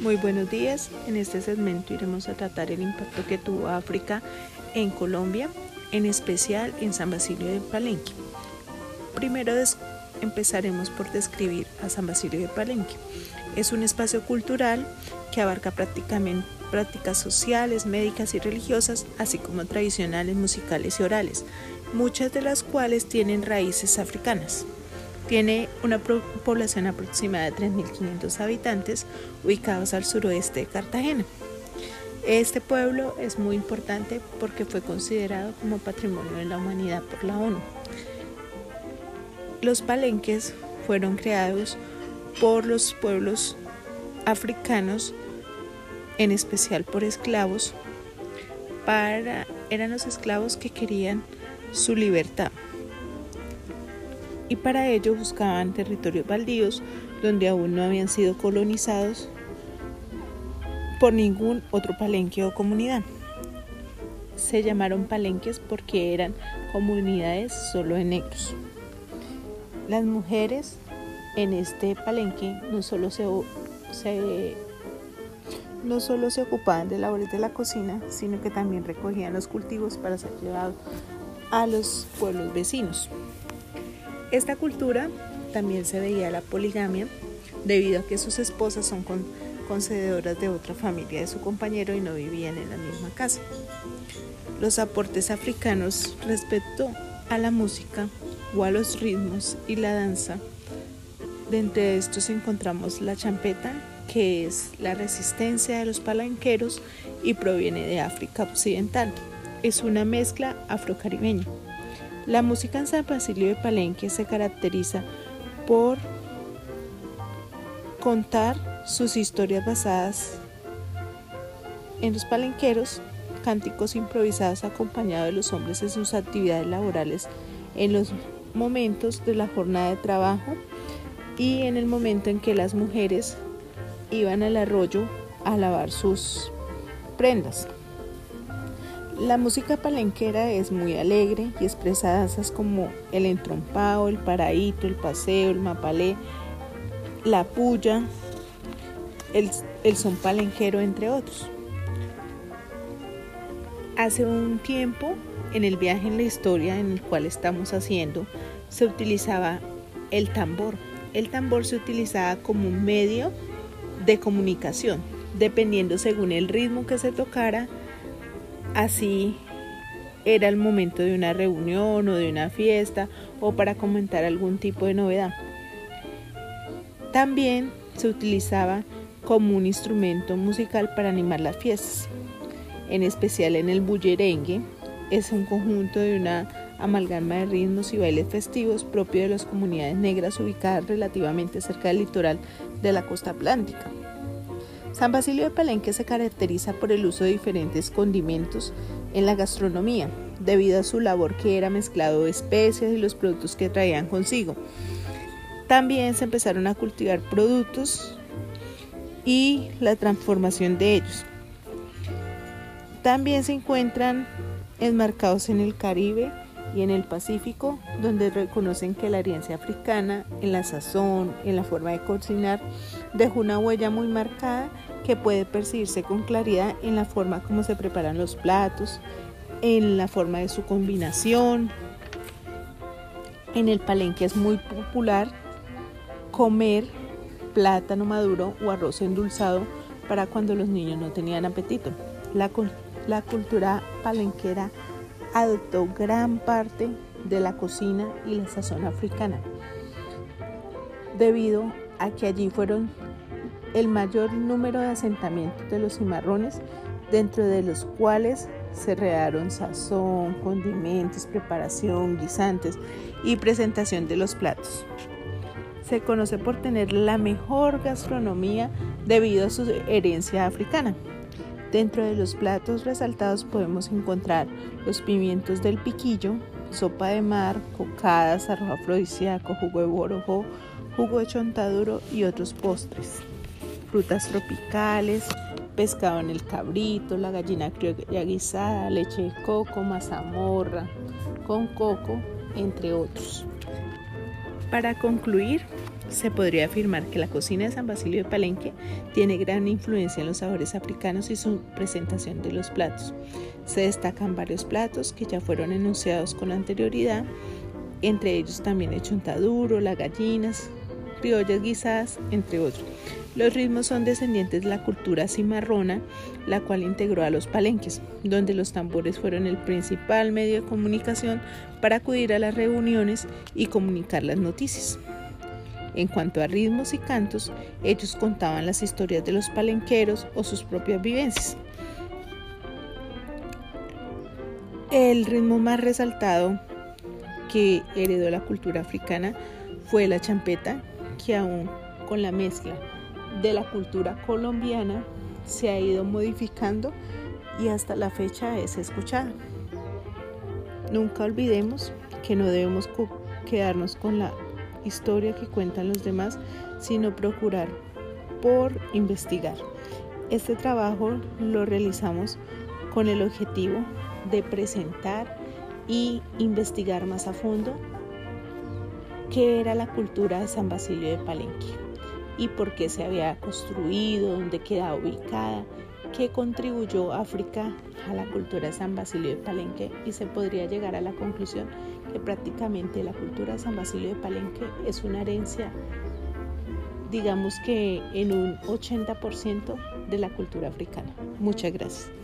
Muy buenos días. En este segmento iremos a tratar el impacto que tuvo África en Colombia, en especial en San Basilio de Palenque. Primero empezaremos por describir a San Basilio de Palenque. Es un espacio cultural que abarca prácticamente prácticas sociales, médicas y religiosas, así como tradicionales, musicales y orales, muchas de las cuales tienen raíces africanas. Tiene una población aproximada de 3.500 habitantes ubicados al suroeste de Cartagena. Este pueblo es muy importante porque fue considerado como Patrimonio de la Humanidad por la ONU. Los palenques fueron creados por los pueblos africanos, en especial por esclavos, para, eran los esclavos que querían su libertad. Y para ello buscaban territorios baldíos donde aún no habían sido colonizados por ningún otro palenque o comunidad. Se llamaron palenques porque eran comunidades solo de negros. Las mujeres en este palenque no solo se, no solo se ocupaban de labores de la cocina, sino que también recogían los cultivos para ser llevados a los pueblos vecinos. Esta cultura también se veía la poligamia debido a que sus esposas son concededoras de otra familia de su compañero y no vivían en la misma casa. Los aportes africanos respecto a la música o a los ritmos y la danza. De entre estos encontramos la champeta, que es la resistencia de los palanqueros y proviene de África Occidental. Es una mezcla afrocaribeña. La música en San Basilio de Palenque se caracteriza por contar sus historias basadas en los palenqueros, cánticos improvisados acompañados de los hombres en sus actividades laborales en los momentos de la jornada de trabajo y en el momento en que las mujeres iban al arroyo a lavar sus prendas. La música palenquera es muy alegre y expresa danzas como el entrompado, el paraíto, el paseo, el mapalé, la puya, el, el son palenquero, entre otros. Hace un tiempo en el viaje en la historia en el cual estamos haciendo, se utilizaba el tambor. El tambor se utilizaba como un medio de comunicación, dependiendo según el ritmo que se tocara, así era el momento de una reunión o de una fiesta o para comentar algún tipo de novedad. También se utilizaba como un instrumento musical para animar las fiestas, en especial en el bullerengue, es un conjunto de una amalgama de ritmos y bailes festivos propio de las comunidades negras ubicadas relativamente cerca del litoral de la costa atlántica. San Basilio de Palenque se caracteriza por el uso de diferentes condimentos en la gastronomía, debido a su labor que era mezclado de especias y los productos que traían consigo. También se empezaron a cultivar productos y la transformación de ellos. También se encuentran enmarcados en el Caribe y en el Pacífico, donde reconocen que la herencia africana en la sazón, en la forma de cocinar, dejó una huella muy marcada que puede percibirse con claridad en la forma como se preparan los platos, en la forma de su combinación. En el palenque es muy popular comer plátano maduro o arroz endulzado para cuando los niños no tenían apetito. La la cultura palenquera adoptó gran parte de la cocina y la sazón africana, debido a que allí fueron el mayor número de asentamientos de los cimarrones, dentro de los cuales se rearon sazón, condimentos, preparación, guisantes y presentación de los platos. Se conoce por tener la mejor gastronomía debido a su herencia africana. Dentro de los platos resaltados podemos encontrar los pimientos del piquillo, sopa de mar, cocadas, arroz afrodisíaco, jugo de borojo, jugo de chontaduro y otros postres. Frutas tropicales, pescado en el cabrito, la gallina criolla guisada, leche de coco, mazamorra con coco, entre otros. Para concluir, se podría afirmar que la cocina de San Basilio de Palenque tiene gran influencia en los sabores africanos y su presentación de los platos. Se destacan varios platos que ya fueron enunciados con anterioridad, entre ellos también el chontaduro, las gallinas, criollas guisadas, entre otros. Los ritmos son descendientes de la cultura cimarrona, la cual integró a los palenques, donde los tambores fueron el principal medio de comunicación para acudir a las reuniones y comunicar las noticias. En cuanto a ritmos y cantos, ellos contaban las historias de los palenqueros o sus propias vivencias. El ritmo más resaltado que heredó la cultura africana fue la champeta, que aún con la mezcla de la cultura colombiana se ha ido modificando y hasta la fecha es escuchada. Nunca olvidemos que no debemos quedarnos con la historia que cuentan los demás, sino procurar por investigar. Este trabajo lo realizamos con el objetivo de presentar y investigar más a fondo qué era la cultura de San Basilio de Palenque y por qué se había construido, dónde quedaba ubicada, qué contribuyó África a la cultura de San Basilio de Palenque y se podría llegar a la conclusión que prácticamente la cultura de San Basilio de Palenque es una herencia, digamos que en un 80% de la cultura africana. Muchas gracias.